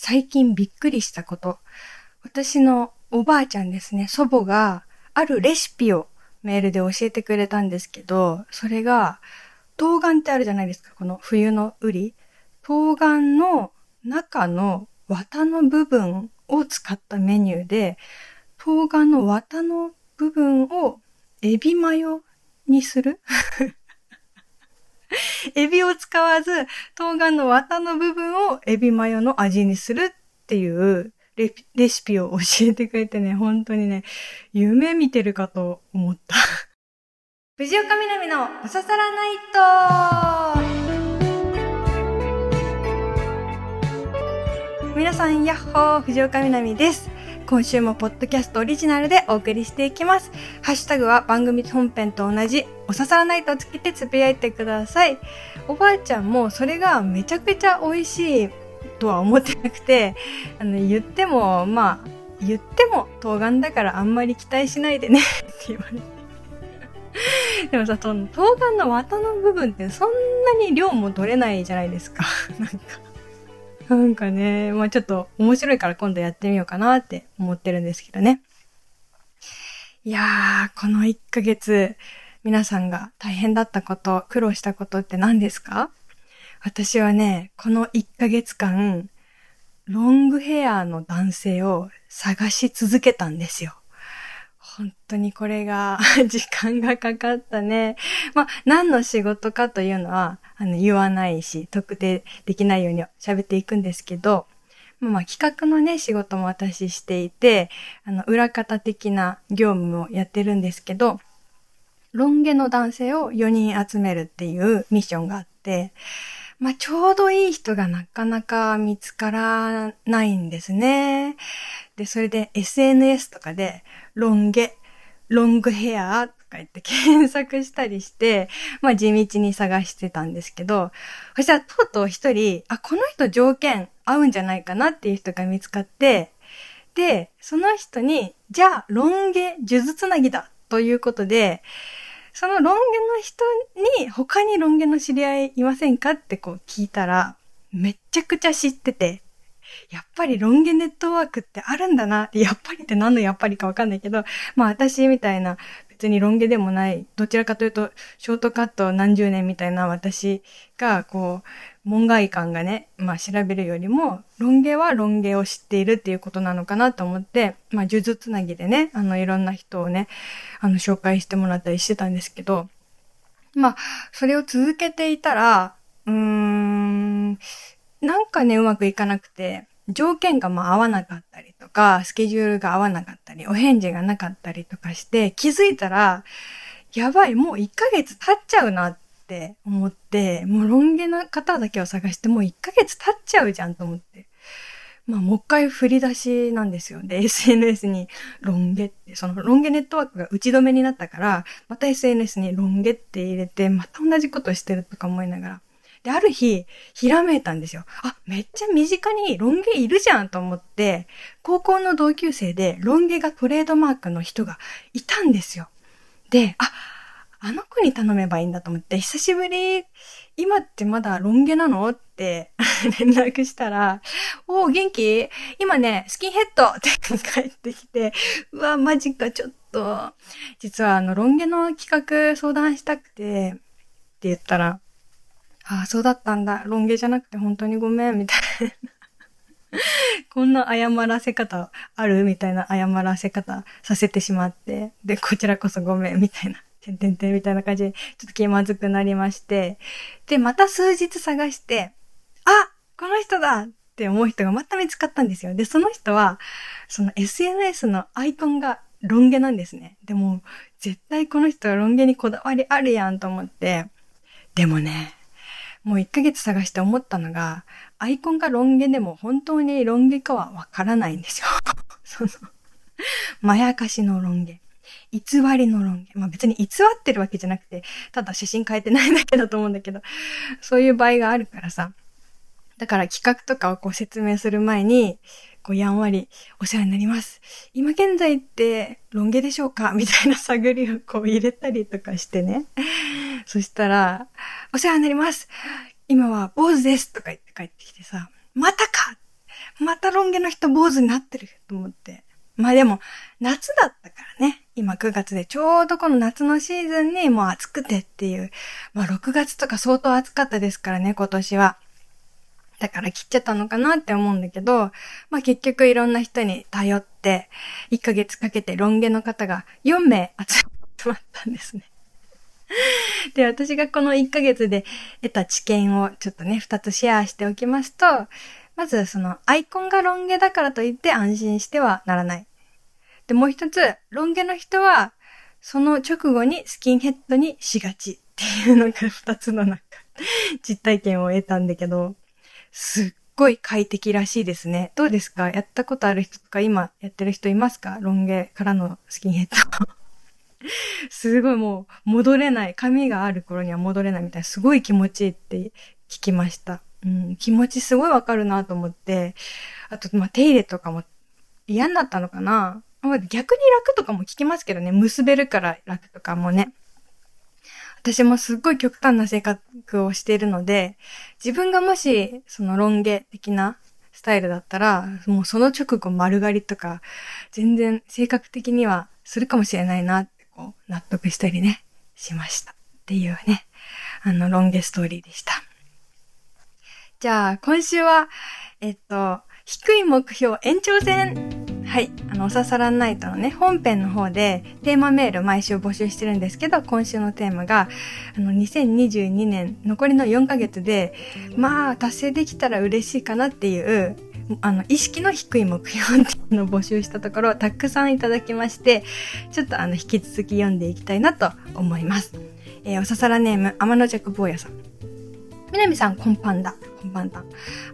最近びっくりしたこと。私のおばあちゃんですね、祖母があるレシピをメールで教えてくれたんですけど、それが、冬瓜ってあるじゃないですか、この冬のウリ。冬瓜の中の綿の部分を使ったメニューで、冬瓜の綿の部分をエビマヨにする エビを使わず、冬瓜の綿の部分をエビマヨの味にするっていうレレシピを教えてくれてね、本当にね、夢見てるかと思った。藤岡みなみのおささらナイト皆さん、やっほー藤岡みなみです。今週もポッドキャストオリジナルでお送りしていきます。ハッシュタグは番組本編と同じ、おささらないとつけてつぶやいてください。おばあちゃんもそれがめちゃくちゃ美味しいとは思ってなくて、あの、言っても、まあ、言っても冬瓜だからあんまり期待しないでねって言われて。でもさ、その冬瓜の綿の部分ってそんなに量も取れないじゃないですか。なんか。なんかね、まあちょっと面白いから今度やってみようかなって思ってるんですけどね。いやー、この1ヶ月、皆さんが大変だったこと、苦労したことって何ですか？私はね、この1ヶ月間、ロングヘアの男性を探し続けたんですよ。本当にこれが 時間がかかったね。まあ、何の仕事かというのは、あの、言わないし、特定できないように喋っていくんですけど、まあ、企画のね、仕事も私していて、あの、裏方的な業務をやってるんですけど、ロン毛の男性を4人集めるっていうミッションがあって、まあ、ちょうどいい人がなかなか見つからないんですね。で、それで SNS とかで、ロン毛、ロングヘアとか言って 検索したりして、まあ地道に探してたんですけど、そしたらとうとう一人、あ、この人条件合うんじゃないかなっていう人が見つかって、で、その人に、じゃあ、ロン毛、数珠つなぎだということで、そのロン毛の人に他にロン毛の知り合いいませんかってこう聞いたら、めっちゃくちゃ知ってて、やっぱりロン毛ネットワークってあるんだなって、やっぱりって何のやっぱりかわかんないけど、まあ私みたいな別にロン毛でもない、どちらかというとショートカット何十年みたいな私がこう、門外観がね、まあ調べるよりも、ロン毛はロン毛を知っているっていうことなのかなと思って、まあ呪術つなぎでね、あのいろんな人をね、あの紹介してもらったりしてたんですけど、まあ、それを続けていたら、うーん、なんかね、うまくいかなくて、条件がまあ合わなかったりとか、スケジュールが合わなかったり、お返事がなかったりとかして、気づいたら、やばい、もう1ヶ月経っちゃうなっって思って、もうロン毛な方だけを探してもう1ヶ月経っちゃうじゃんと思って。まあ、もう一回振り出しなんですよ。で、SNS にロン毛って、そのロン毛ネットワークが打ち止めになったから、また SNS にロン毛って入れて、また同じことしてるとか思いながら。で、ある日、ひらめいたんですよ。あ、めっちゃ身近にロン毛いるじゃんと思って、高校の同級生でロン毛がトレードマークの人がいたんですよ。で、あ、あの子に頼めばいいんだと思って、久しぶり、今ってまだロン毛なの？って 連絡したら、おー、元気？今ね、スキンヘッドって帰ってきて、うわ、マジか、ちょっと、実はあの、ロン毛の企画相談したくて、って言ったら、ああ、そうだったんだ。ロン毛じゃなくて本当にごめん、みたいな。こんな謝らせ方ある？みたいな謝らせ方させてしまって。で、こちらこそごめん、みたいな。てんてんてんみたいな感じで、ちょっと気まずくなりまして、で、また数日探して、あこの人だって思う人がまた見つかったんですよ。で、その人は、その SNS のアイコンがロン毛なんですね。でも、絶対この人はロン毛にこだわりあるやんと思って、でもね、もう1ヶ月探して思ったのが、アイコンがロン毛でも本当にロン毛かはわからないんですよ。その、まやかしのロン毛。偽りの論言。まあ別に偽ってるわけじゃなくて、ただ写真変えてないだけだと思うんだけど、そういう場合があるからさ。だから企画とかをこう説明する前に、こうやんわりお世話になります。今現在ってロン毛でしょうか？みたいな探りをこう入れたりとかしてね。そしたら、お世話になります。今は坊主ですとか言って帰ってきてさ、またか？またロン毛の人坊主になってると思って。まあでも、夏だっ。今9月でちょうどこの夏のシーズンにもう暑くてっていう。まあ6月とか相当暑かったですからね、今年は。だから切っちゃったのかなって思うんだけど、まあ結局いろんな人に頼って、1ヶ月かけてロン毛の方が4名集まったんですね。で、私がこの1ヶ月で得た知見をちょっとね、2つシェアしておきますと、まずそのアイコンがロン毛だからといって安心してはならない。で、もう一つ、ロン毛の人は、その直後にスキンヘッドにしがちっていうのが二つのなんか、実体験を得たんだけど、すっごい快適らしいですね。どうですか？やったことある人とか今やってる人いますか？ロン毛からのスキンヘッド。すごいもう戻れない。髪がある頃には戻れないみたいな、すごい気持ちいいって聞きました。うん、気持ちすごいわかるなと思って、あと、まあ、手入れとかも嫌になったのかな逆に楽とかも聞きますけどね、結べるから楽とかもね。私もすっごい極端な性格をしているので、自分がもし、そのロン毛的なスタイルだったら、もうその直後丸刈りとか、全然性格的にはするかもしれないなって、こう、納得したりね、しました。っていうね、あの、ロン毛ストーリーでした。じゃあ、今週は、えっと、低い目標延長戦はい。あの、おささらナイトのね、本編の方でテーマメール毎週募集してるんですけど、今週のテーマが、あの、2022年残りの4ヶ月で、まあ、達成できたら嬉しいかなっていう、あの、意識の低い目標っていうのを募集したところ、たくさんいただきまして、ちょっとあの、引き続き読んでいきたいなと思います。えー、おささらネーム、天野弱坊やさん。南さん、こんぱんだ。こんばんだ。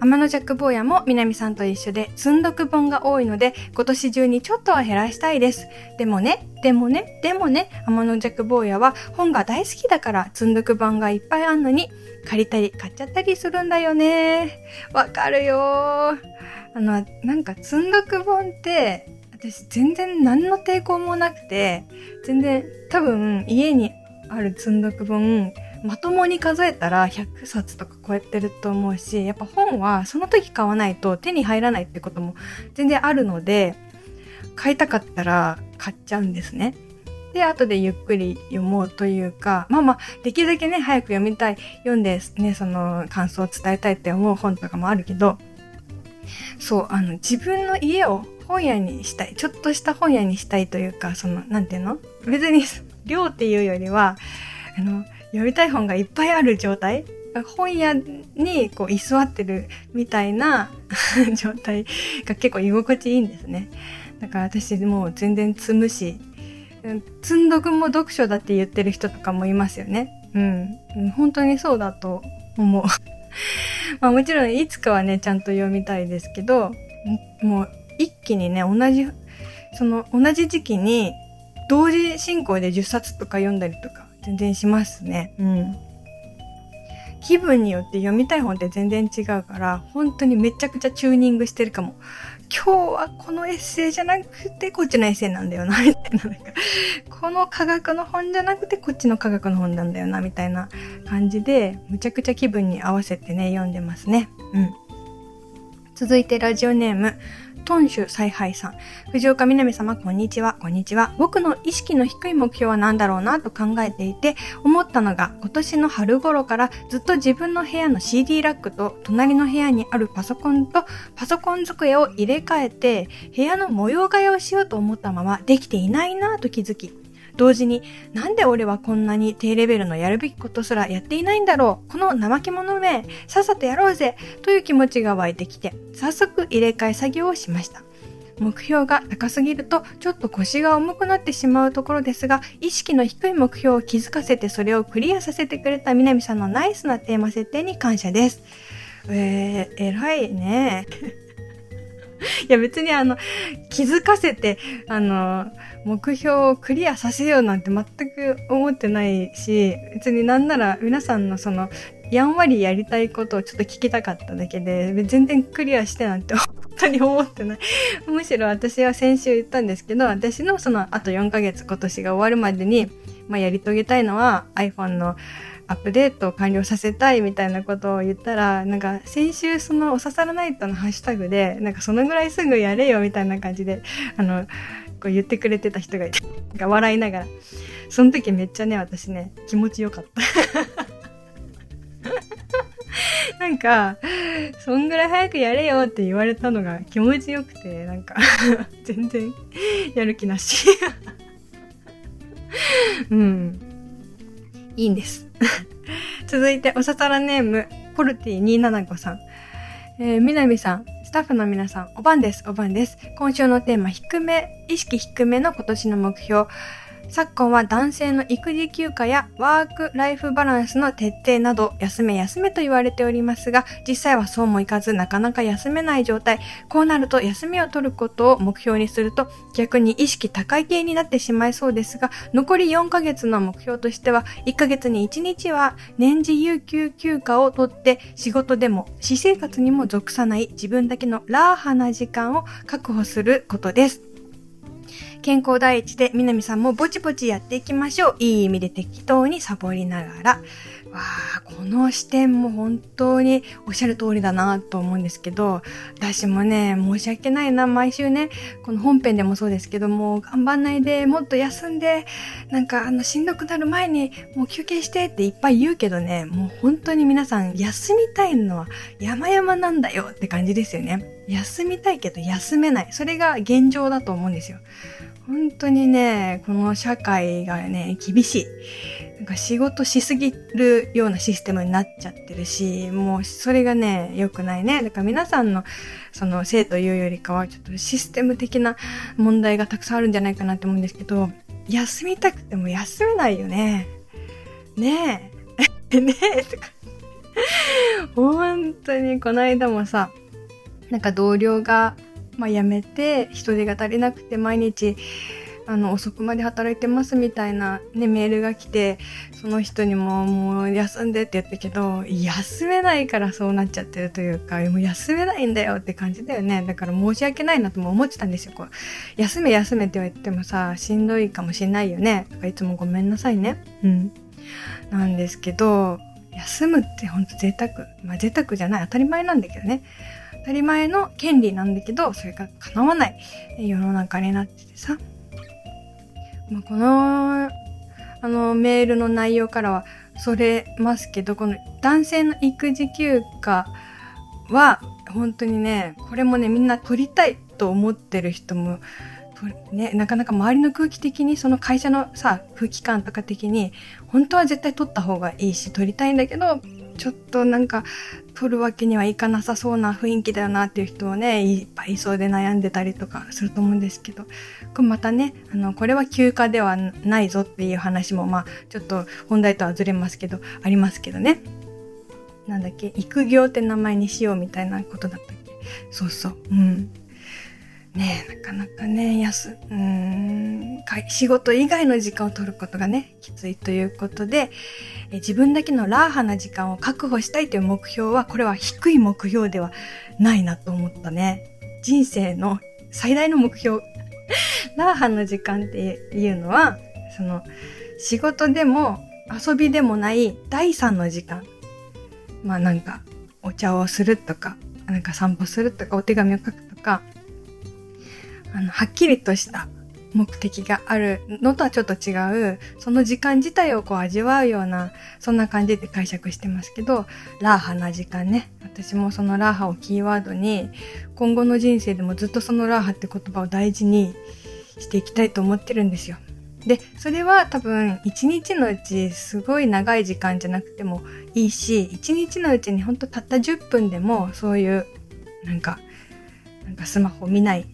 天のジャック坊やも南さんと一緒で、積んどく本が多いので、今年中にちょっとは減らしたいです。でもね、でもね、でもね、天のジャック坊やは本が大好きだから、積んどく本がいっぱいあんのに、借りたり買っちゃったりするんだよね。わかるよあの、なんか積んどく本って、私全然何の抵抗もなくて、全然多分家にある積んどく本、まともに数えたら100冊とか超えてると思うし、やっぱ本はその時買わないと手に入らないってことも全然あるので、買いたかったら買っちゃうんですね。で、後でゆっくり読もうというか、まあまあ、できるだけね、早く読みたい、読んでね、その感想を伝えたいって思う本とかもあるけど、そう、あの、自分の家を本屋にしたい、ちょっとした本屋にしたいというか、その、なんていうの？別に、量っていうよりは、あの、読みたい本がいっぱいある状態？本屋にこう居座ってるみたいな 状態が結構居心地いいんですね。だから私もう全然積むし、積んどくも読書だって言ってる人とかもいますよね。うん。本当にそうだと思う。まあもちろんいつかはね、ちゃんと読みたいですけど、もう一気にね、同じ、その同じ時期に同時進行で10冊とか読んだりとか全然しますね。うん。気分によって読みたい本って全然違うから、本当にめちゃくちゃチューニングしてるかも。今日はこのエッセイじゃなくてこっちのエッセイなんだよな、みたいな。なんかこの科学の本じゃなくてこっちの科学の本なんだよな、みたいな感じで、むちゃくちゃ気分に合わせてね、読んでますね。うん。続いてラジオネーム、ト州采配さん。藤岡みなみ様、こんにちは。こんにちは。僕の意識の低い目標は何だろうなと考えていて、思ったのが、今年の春頃からずっと自分の部屋の CD ラックと、隣の部屋にあるパソコンと、パソコン机を入れ替えて、部屋の模様替えをしようと思ったまま、できていないなと気づき、同時に、なんで俺はこんなに低レベルのやるべきことすらやっていないんだろうこの怠け者めさっさとやろうぜという気持ちが湧いてきて、早速入れ替え作業をしました。目標が高すぎるとちょっと腰が重くなってしまうところですが、意識の低い目標を気づかせてそれをクリアさせてくれた南さんのナイスなテーマ設定に感謝です。えー、偉いね。いや別にあの、気づかせて、あの、目標をクリアさせようなんて全く思ってないし、別になんなら皆さんのその、やんわりやりたいことをちょっと聞きたかっただけで、全然クリアしてなんて本当に思ってない。むしろ私は先週言ったんですけど、私のそのあと4ヶ月今年が終わるまでに、まあ、やり遂げたいのは iPhone のアップデートを完了させたいみたいなことを言ったら、なんか先週そのおささらナイトのハッシュタグで、なんかそのぐらいすぐやれよみたいな感じで、あの、こう言ってくれてた人がいて、なんか笑いながら。その時めっちゃね、私ね、気持ちよかった。なんか、そんぐらい早くやれよって言われたのが気持ちよくて、なんか 全然やる気なし うん。いいんです続いて、おささらネーム、ポルティ275さん。えー、みなみさん、タッフの皆さん、おばんです、おばんです。今週のテーマ、低め、意識低めの今年の目標。昨今は男性の育児休暇やワークライフバランスの徹底など休め休めと言われておりますが、実際はそうもいかずなかなか休めない状態。こうなると休みを取ることを目標にすると逆に意識高い系になってしまいそうですが、残り4ヶ月の目標としては1ヶ月に1日は年次有給休暇を取って仕事でも私生活にも属さない自分だけのラーハな時間を確保することです。健康第一で、南さんもぼちぼちやっていきましょう。いい意味で適当にサボりながら。わあ、この視点も本当におっしゃる通りだなと思うんですけど、私もね、申し訳ないな、毎週ね、この本編でもそうですけども、頑張んないで、もっと休んで、なんかあの、しんどくなる前にもう休憩してっていっぱい言うけどね、もう本当に皆さん休みたいのは山々なんだよって感じですよね。休みたいけど休めない。それが現状だと思うんですよ。本当にね、この社会がね、厳しい。なんか仕事しすぎるようなシステムになっちゃってるし、もうそれがね、良くないね。だから皆さんのそのせいというよりかは、ちょっとシステム的な問題がたくさんあるんじゃないかなって思うんですけど、休みたくても休めないよね。ねえ。ねえ、とか。本当にこの間もさ、なんか同僚がまあ、辞めて人手が足りなくて毎日あの遅くまで働いてますみたいな、ね、メールが来てその人にももう休んでって言ったけど休めないからそうなっちゃってるというかもう休めないんだよって感じだよね。だから申し訳ないなとも思ってたんですよ。こう休め休めって言われてもさしんどいかもしれないよね。だからいつもごめんなさいね。うん。なんですけど休むってほんと贅沢。まあ贅沢じゃない。当たり前なんだけどね。当たり前の権利なんだけど、それが叶わない世の中になっててさ。まあ、この、あの、メールの内容からは、それますけど、この男性の育児休暇は、本当にね、これもね、みんな取りたいと思ってる人も、ね、なかなか周りの空気的に、その会社のさ、空気感とか的に、本当は絶対取った方がいいし、取りたいんだけど、ちょっとなんか、取るわけにはいかなさそうな雰囲気だよなっていう人をね、いっぱいいそうで悩んでたりとかすると思うんですけど、これまたね、あの、これは休暇ではないぞっていう話も、まあ、ちょっと本題とはずれますけど、ありますけどね。なんだっけ、育業って名前にしようみたいなことだったっけ？そうそう。うん。ねなかなかね、安、うん、仕事以外の時間を取ることがね、きついということで、え自分だけのラーハな時間を確保したいという目標は、これは低い目標ではないなと思ったね。人生の最大の目標。ラーハの時間っていうのは、その、仕事でも遊びでもない第三の時間。まあなんか、お茶をするとか、なんか散歩するとか、お手紙を書くとか、あの、はっきりとした目的があるのとはちょっと違う、その時間自体をこう味わうような、そんな感じで解釈してますけど、ラーハな時間ね。私もそのラーハをキーワードに、今後の人生でもずっとそのラーハって言葉を大事にしていきたいと思ってるんですよ。で、それは多分一日のうちすごい長い時間じゃなくてもいいし、一日のうちにほんとたった10分でもそういう、なんか、なんかスマホ見ない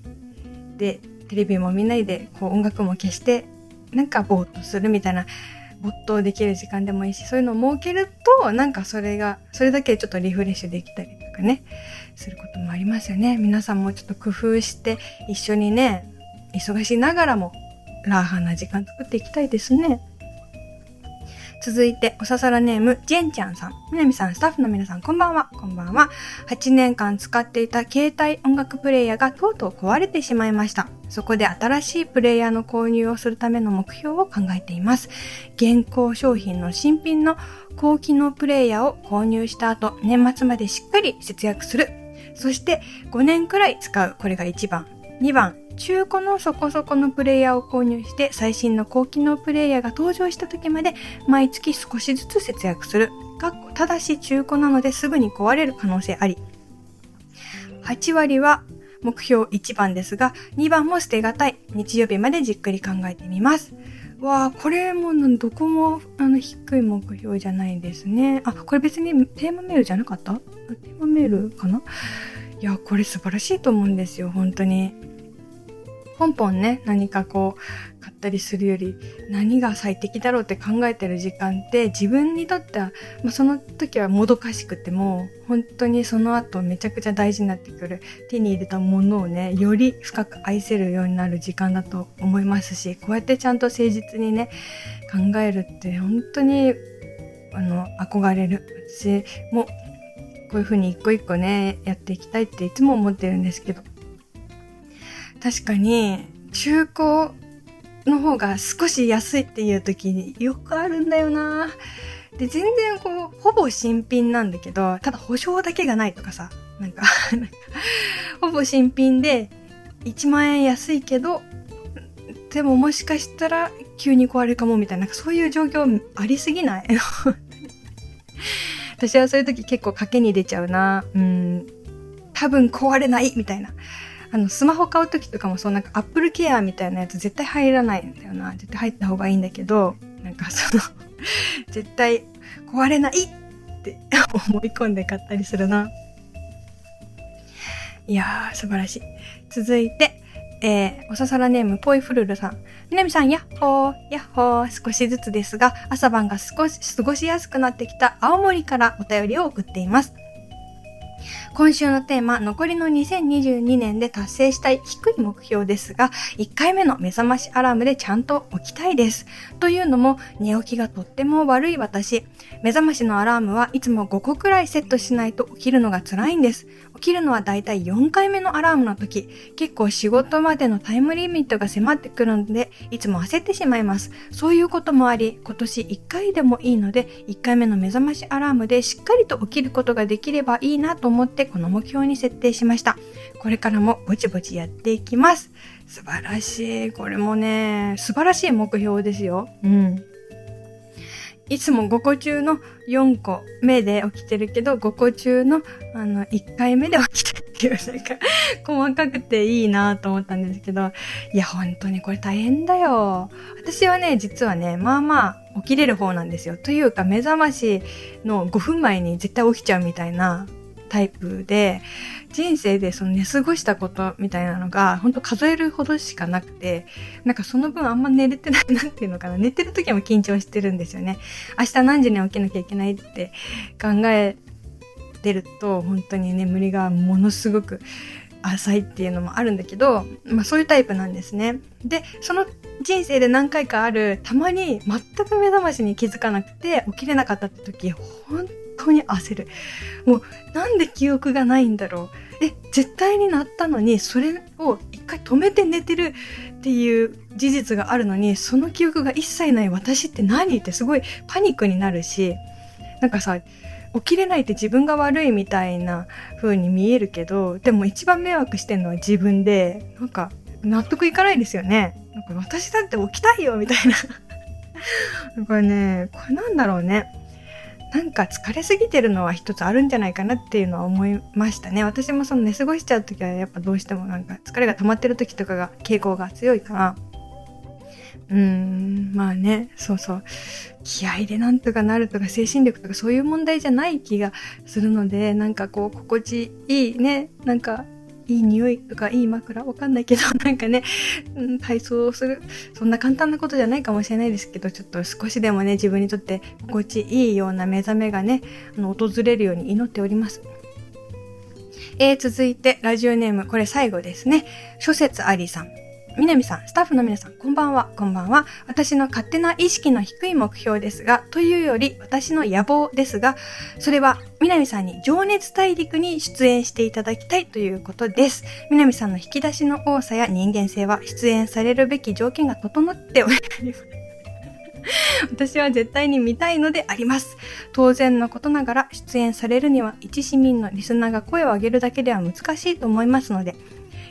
でテレビも見ないでこう音楽も消してなんかぼーっとするみたいな没頭できる時間でもいいしそういうのを設けるとなんかそれがそれだけちょっとリフレッシュできたりとかねすることもありますよね。皆さんもちょっと工夫して一緒にね忙しいながらもラーハンな時間作っていきたいですね。続いて、おささらネーム、ジェンちゃんさん。みなみさん、スタッフの皆さん、こんばんは。こんばんは。8年間使っていた携帯音楽プレイヤーがとうとう壊れてしまいました。そこで新しいプレイヤーの購入をするための目標を考えています。現行商品の新品の高機能プレイヤーを購入した後、年末までしっかり節約する。そして5年くらい使う。これが1番。2番、中古のそこそこのプレイヤーを購入して最新の高機能プレイヤーが登場した時まで毎月少しずつ節約する。ただし中古なのですぐに壊れる可能性あり。8割は目標1番ですが、2番も捨てがたい。日曜日までじっくり考えてみます。わあ、これもどこもあの低い目標じゃないですね。あ、これ別にテーマメールじゃなかった？テーマメールかな？いや、これ素晴らしいと思うんですよ、本当に。ポンポンね、何かこう、買ったりするより、何が最適だろうって考えてる時間って、自分にとっては、まあ、その時はもどかしくても、本当にその後めちゃくちゃ大事になってくる、手に入れたものをね、より深く愛せるようになる時間だと思いますし、こうやってちゃんと誠実にね、考えるって本当に、あの、憧れる。私も、こういうふうに一個一個ね、やっていきたいっていつも思ってるんですけど、確かに、中古の方が少し安いっていう時によくあるんだよな。で、全然こう、ほぼ新品なんだけど、ただ保証だけがないとかさ、なんか ほぼ新品で1万円安いけど、でももしかしたら急に壊れるかもみたいな、なんかそういう状況ありすぎない？私はそういう時結構賭けに出ちゃうな。うん。多分壊れないみたいな。あの、スマホ買う時とかもそう、なんかアップルケアみたいなやつ絶対入らないんだよな。絶対入った方がいいんだけど、なんかその 絶対壊れないって 思い込んで買ったりするな。いやー、素晴らしい。続いて、えー、おささらネーム、ポイフルルさん。みなみさん、やっほー、やっほー、少しずつですが、朝晩が少し過ごしやすくなってきた青森からお便りを送っています。今週のテーマ、残りの2022年で達成したい低い目標ですが、1回目の目覚ましアラームでちゃんと起きたいです。というのも、寝起きがとっても悪い私、目覚ましのアラームはいつも5個くらいセットしないと起きるのが辛いんです。起きるのはだいたい4回目のアラームの時、結構仕事までのタイムリミットが迫ってくるので、いつも焦ってしまいます。そういうこともあり、今年1回でもいいので、1回目の目覚ましアラームでしっかりと起きることができればいいなと思ってこの目標に設定しました。これからもぼちぼちやっていきます。素晴らしい。これもね、素晴らしい目標ですよ。うん。いつも5個中の4個目で起きてるけど、5個中のあの1回目で起きてるっていう、なんか 細かくていいなと思ったんですけど、いや、本当にこれ大変だよ。私はね、実はね、まあまあ起きれる方なんですよ。というか、目覚ましの5分前に絶対起きちゃうみたいなタイプで、人生でその寝過ごしたことみたいなのが、ほんと数えるほどしかなくて、なんかその分あんま寝れてないなっていうのかな。寝てる時も緊張してるんですよね。明日何時に起きなきゃいけないって考えてると、本当に眠りがものすごく浅いっていうのもあるんだけど、まあそういうタイプなんですね。で、その人生で何回かある、たまに全く目覚ましに気づかなくて起きれなかったって時、本当に焦る。もう、なんで記憶がないんだろう。え、絶対になったのに、それを一回止めて寝てるっていう事実があるのに、その記憶が一切ない私って何？ってすごいパニックになるし、なんかさ、起きれないって自分が悪いみたいな風に見えるけど、でも一番迷惑してんのは自分で、なんか納得いかないですよね。なんか私だって起きたいよみたいな。これね、これなんだろうね。なんか疲れすぎてるのは一つあるんじゃないかなっていうのは思いましたね。私もその寝過ごしちゃう時はやっぱどうしてもなんか疲れが溜まってる時とかが傾向が強いから、うーん、まあね、そうそう。気合でなんとかなるとか精神力とかそういう問題じゃない気がするので、なんかこう心地いいね、なんかいい匂いとかいい枕わかんないけど、なんかね、うん、体操をする。そんな簡単なことじゃないかもしれないですけど、ちょっと少しでもね、自分にとって心地いいような目覚めがね、あの、訪れるように祈っております。えー、続いて、ラジオネーム、これ最後ですね。諸説ありさん。みなみさん、スタッフの皆さん、こんばんは、こんばんは。私の勝手な意識の低い目標ですが、というより私の野望ですが、それは、みなみさんに情熱大陸に出演していただきたいということです。みなみさんの引き出しの多さや人間性は出演されるべき条件が整っております。私は絶対に見たいのであります。当然のことながら出演されるには一市民のリスナーが声を上げるだけでは難しいと思いますので、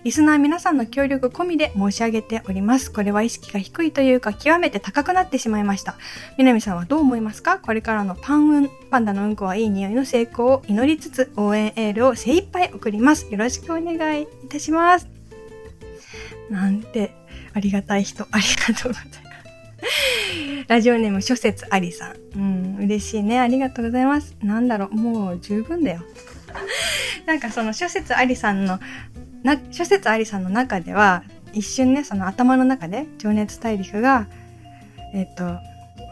リスナー皆さんの協力込みで申し上げております。これは意識が低いというか極めて高くなってしまいました。みなみさんはどう思いますか？これからのパンウン、パンダのうんこはいい匂いの成功を祈りつつ応援エールを精一杯送ります。よろしくお願いいたします。なんてありがたい人、ありがとうございます。ラジオネーム諸説ありさん。うん、嬉しいね。ありがとうございます。なんだろう、もう十分だよ。なんかその諸説ありさんの、な、諸説ありさんの中では、一瞬ね、その頭の中で、情熱大陸が、えっ、と、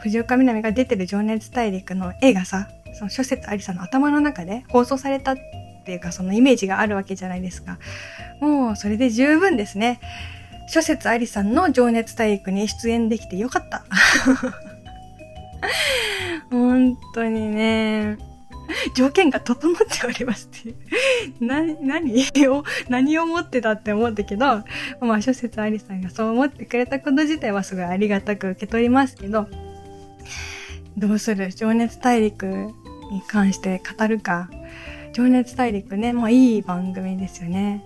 藤岡みなみが出てる情熱大陸の絵がさ、その諸説ありさんの頭の中で放送されたっていうか、そのイメージがあるわけじゃないですか。もう、それで十分ですね。諸説ありさんの情熱大陸に出演できてよかった。本当にね、条件が整っておりますっていう。な、何を、何を思ってたって思ったけど、まあ諸説ありさんがそう思ってくれたこと自体はすごいありがたく受け取りますけど、どうする情熱大陸に関して語るか。情熱大陸ね、まあいい番組ですよね。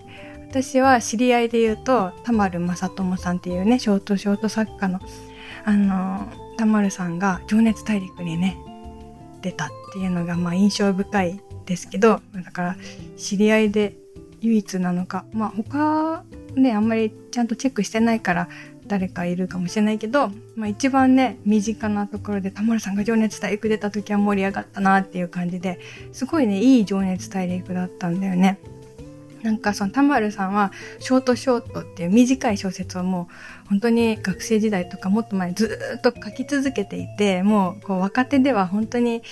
私は知り合いで言うと、田丸正智さんっていうね、ショートショート作家の、あの、田丸さんが情熱大陸にね、出たっていうのが、まあ印象深いですけど、だから知り合いで唯一なのか、まあ他ね、あんまりちゃんとチェックしてないから誰かいるかもしれないけど、まあ一番ね、身近なところで田丸さんが情熱大陸出た時は盛り上がったなっていう感じで、すごいね、いい情熱大陸だったんだよね。なんかその田丸さんはショートショートっていう短い小説をもう本当に学生時代とかもっと前ずっと書き続けていてもうこう若手では本当に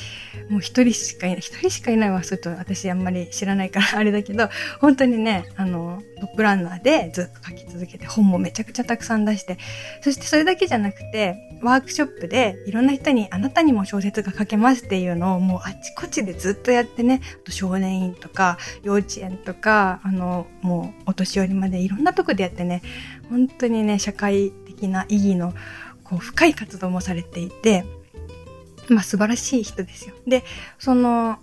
もう一人しかいない一人しかいないわすると私あんまり知らないから あれだけど本当にねあのトップランナーでずっと書き続けて本もめちゃくちゃたくさん出してそしてそれだけじゃなくてワークショップでいろんな人にあなたにも小説が書けますっていうのをもうあちこちでずっとやってねあと少年院とか幼稚園とかあのもうお年寄りまでいろんなとこでやってね本当にね社会的な意義のこう深い活動もされていてまあ素晴らしい人ですよ。でその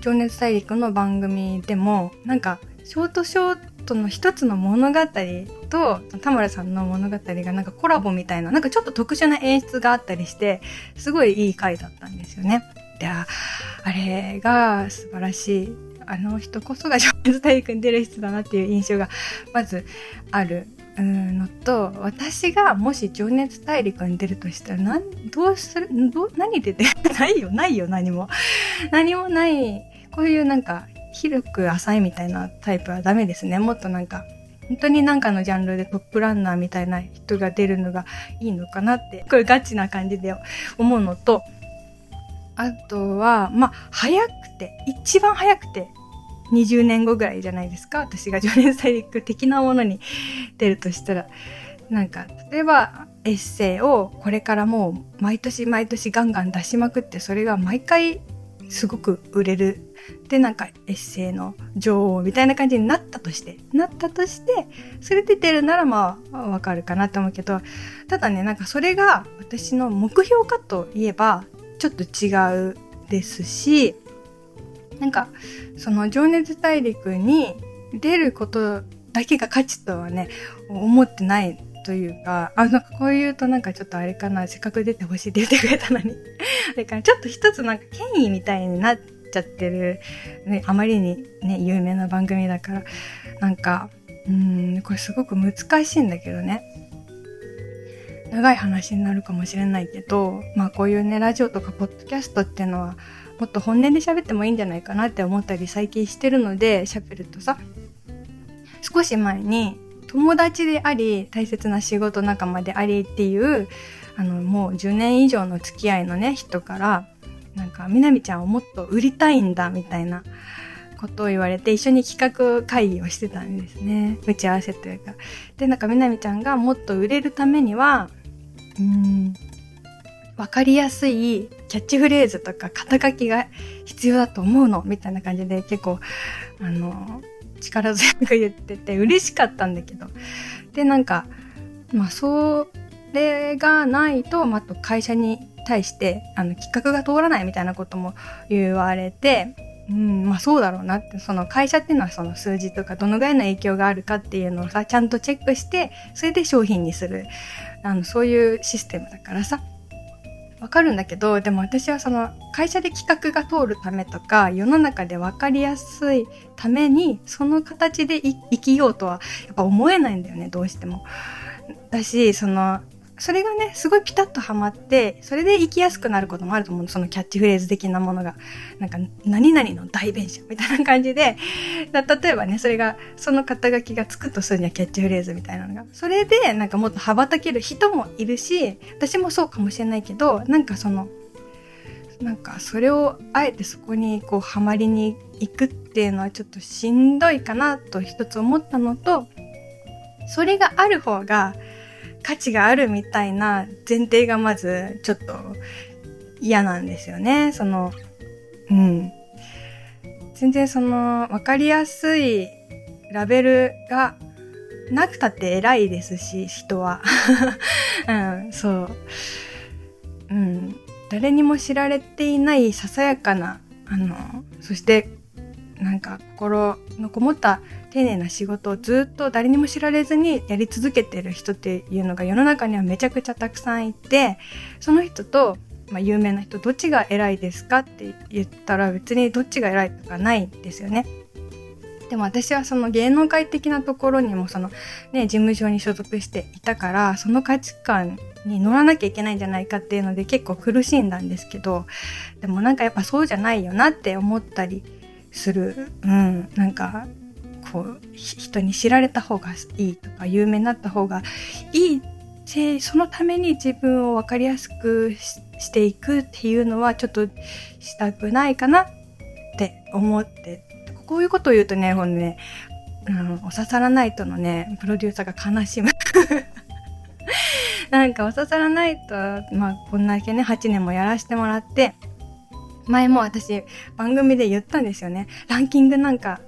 情熱大陸の番組でもなんかショートショートの一つの物語と田村さんの物語がなんかコラボみたいななんかちょっと特殊な演出があったりしてすごいいい回だったんですよね。であれが素晴らしいあの人こそが情熱大陸に出る人だなっていう印象がまずあるのと私がもし情熱大陸に出るとしたらなんどうするどう何で出 ないよないよ何も。何もないこういうなんか広く浅いみたいなタイプはダメですね。もっとなんか本当になんかのジャンルでトップランナーみたいな人が出るのがいいのかなってこれガチな感じで思うのとあとはまあ早くて一番早くて20年後ぐらいじゃないですか私が情熱大陸的なものに出るとしたら。なんか、例えばエッセイをこれからもう毎年毎年ガンガン出しまくって、それが毎回すごく売れる。で、なんかエッセイの女王みたいな感じになったとして、なったとして、それで出るならまあわかるかなと思うけど、ただね、なんかそれが私の目標かといえば、ちょっと違うですし、なんか、その情熱大陸に出ることだけが価値とはね、思ってないというか、あ、なんかこう言うとなんかちょっとあれかな、せっかく出てほしいって言ってくれたのに。だからちょっと一つなんか権威みたいになっちゃってる、ね、あまりにね、有名な番組だから、なんか、うん、これすごく難しいんだけどね。長い話になるかもしれないけど、まあこういうね、ラジオとかポッドキャストっていうのは、もっと本音で喋ってもいいんじゃないかなって思ったり最近してるので喋るとさ少し前に友達であり大切な仕事仲間でありっていうあのもう10年以上の付き合いのね人からなんかみなみちゃんをもっと売りたいんだみたいなことを言われて一緒に企画会議をしてたんですね。打ち合わせというか。で、なんかみなみちゃんがもっと売れるためには、うん、わかりやすいキャッチフレーズとか肩書きが必要だと思うのみたいな感じで結構、あの、力強く言ってて嬉しかったんだけど。で、なんか、まあ、それがないと、まあ、と会社に対して、あの、企画が通らないみたいなことも言われて、うん、まあそうだろうなって、その会社っていうのはその数字とかどのぐらいの影響があるかっていうのをさ、ちゃんとチェックして、それで商品にする、あの、そういうシステムだからさ、わかるんだけど、でも私はその会社で企画が通るためとか、世の中で分かりやすいために、その形で生きようとはやっぱ思えないんだよね、どうしても。だし、その、それがね、すごいピタッとはまって、それで生きやすくなることもあると思うそのキャッチフレーズ的なものが。なんか、何々の代弁者みたいな感じで、例えばね、それが、その肩書きがつくとするにはキャッチフレーズみたいなのが。それで、なんかもっと羽ばたける人もいるし、私もそうかもしれないけど、なんかその、なんかそれをあえてそこにこうハマりに行くっていうのはちょっとしんどいかなと一つ思ったのと、それがある方が価値があるみたいな前提がまずちょっと嫌なんですよね。その、うん。全然その、わかりやすいラベルがなくたって偉いですし、人は。うん、そう。うん。誰にも知られていないささやかな、あの、そしてなんか心のこもった丁寧な仕事をずっと誰にも知られずにやり続けてる人っていうのが世の中にはめちゃくちゃたくさんいてその人と、まあ、有名な人どっちが偉いですかって言ったら別にどっちが偉いとかないんですよね。でも私はその芸能界的なところにもそのね事務所に所属していたからその価値観に乗らなきゃいけないんじゃないかっていうので結構苦しんだんですけどでもなんかやっぱそうじゃないよなって思ったりする、うん、なんかこう人に知られた方がいいとか有名になった方がいい。しそのために自分を分かりやすくしていくっていうのはちょっとしたくないかなって思って。こういうことを言うとねほんねあのお刺さらないとのねプロデューサーが悲しむ。なんかお刺さらないとまあこんだけね8年もやらせてもらって前も私番組で言ったんですよね。ランキングなんか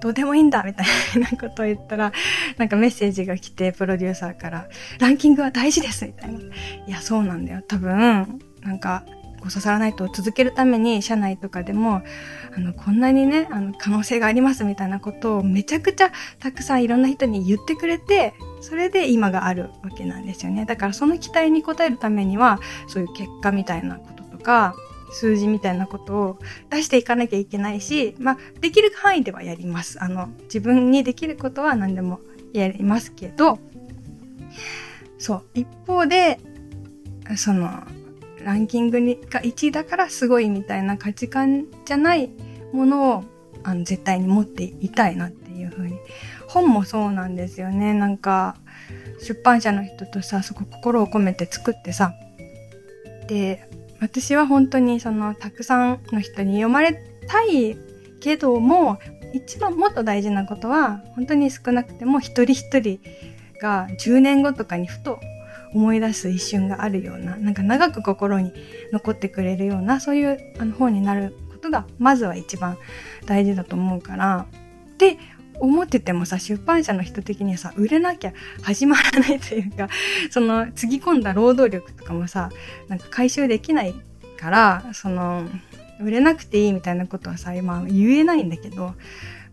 どうでもいいんだみたいな ことを言ったら、なんかメッセージが来て、プロデューサーから、ランキングは大事ですみたいな。いや、そうなんだよ。多分、なんか、こう刺さらないと続けるために、社内とかでも、あの、こんなにね、あの、可能性がありますみたいなことをめちゃくちゃたくさんいろんな人に言ってくれて、それで今があるわけなんですよね。だからその期待に応えるためには、そういう結果みたいなこととか、数字みたいなことを出していかなきゃいけないし、まあ、できる範囲ではやります。あの、自分にできることは何でもやりますけど、そう、一方で、その、ランキングにが1位だからすごいみたいな価値観じゃないものをあの絶対に持っていたいなっていうふうに。本もそうなんですよね。なんか、出版社の人とさ、そこ心を込めて作ってさ、で、私は本当にそのたくさんの人に読まれたいけども一番もっと大事なことは本当に少なくても一人一人が10年後とかにふと思い出す一瞬があるようななんか長く心に残ってくれるようなそういうあの本になることがまずは一番大事だと思うから。で思っててもさ、出版社の人的にはさ、売れなきゃ始まらないというか、その、つぎ込んだ労働力とかもさ、なんか回収できないから、その、売れなくていいみたいなことはさ、今言えないんだけど、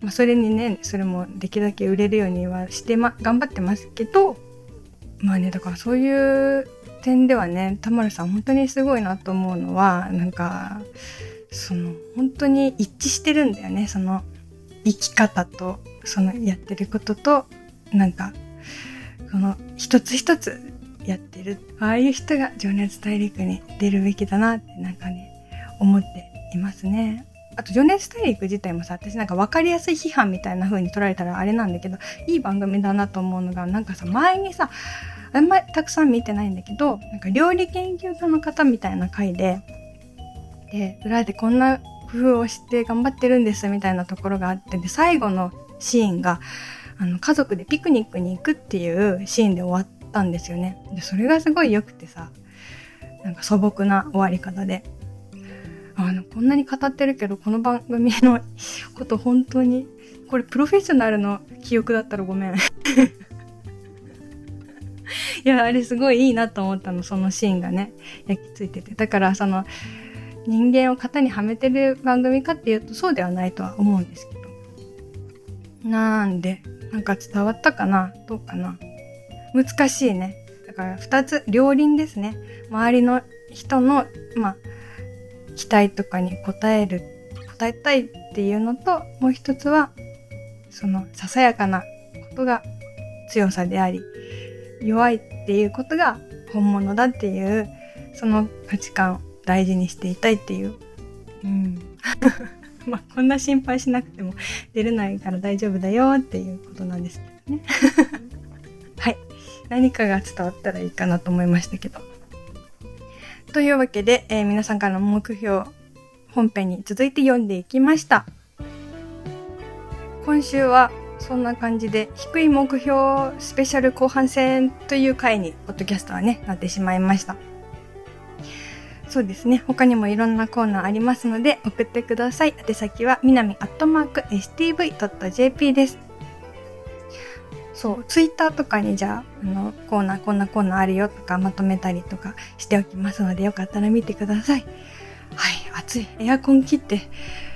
まあ、それにね、それもできるだけ売れるようにはしてま、頑張ってますけど、まあね、だからそういう点ではね、田丸さん本当にすごいなと思うのは、なんか、その、本当に一致してるんだよね、その、生き方とそのやってることとなんかこの一つ一つやってるああいう人が情熱大陸に出るべきだなってなんかね思っていますね。あと、情熱大陸自体もさ、私なんか分かりやすい批判みたいな風に取られたらあれなんだけど、いい番組だなと思うのが、なんかさ、前にさ、あんまりたくさん見てないんだけど、なんか料理研究家の方みたいな回で、で、裏でこんな工夫をして頑張ってるんですみたいなところがあってで最後のシーンがあの家族でピクニックに行くっていうシーンで終わったんですよね。でそれがすごい良くてさなんか素朴な終わり方で。あのこんなに語ってるけどこの番組のこと本当にこれプロフェッショナルの記憶だったらごめん。いやあれすごいいいなと思ったのそのシーンがね。焼き付いてて。だからその人間を型にはめてる番組かっていうとそうではないとは思うんですけど。なんで、なんか伝わったかな？どうかな？難しいね。だから二つ、両輪ですね。周りの人の、まあ、期待とかに応える、応えたいっていうのと、もう一つは、その、ささやかなことが強さであり、弱いっていうことが本物だっていう、その価値観大事にしていたいっていう。うん。まあ、こんな心配しなくても出れないから大丈夫だよっていうことなんですけどね。はい。何かが伝わったらいいかなと思いましたけど。というわけで、えー、皆さんからの目標、本編に続いて読んでいきました。今週はそんな感じで低い目標スペシャル後半戦という回にポッドキャストはね、なってしまいました。そうですね。他にもいろんなコーナーありますので送ってください。宛先はみなみアットマーク stv.jp です。そう、ツイッターとかにじゃあ、あの、コーナー、こんなコーナーあるよとかまとめたりとかしておきますので、よかったら見てください。はい、暑い。エアコン切って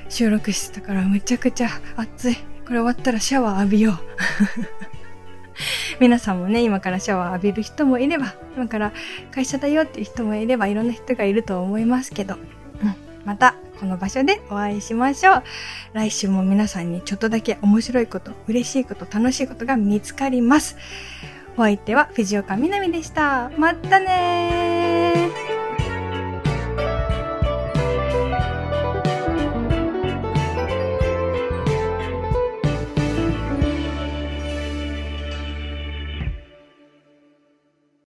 収録してたからむちゃくちゃ暑い。これ終わったらシャワー浴びよう。皆さんもね、今からシャワー浴びる人もいれば、今から会社だよっていう人もいれば、いろんな人がいると思いますけど、うん、またこの場所でお会いしましょう。来週も皆さんにちょっとだけ面白いこと、嬉しいこと、楽しいことが見つかります。お相手は藤岡みなみでした。またねー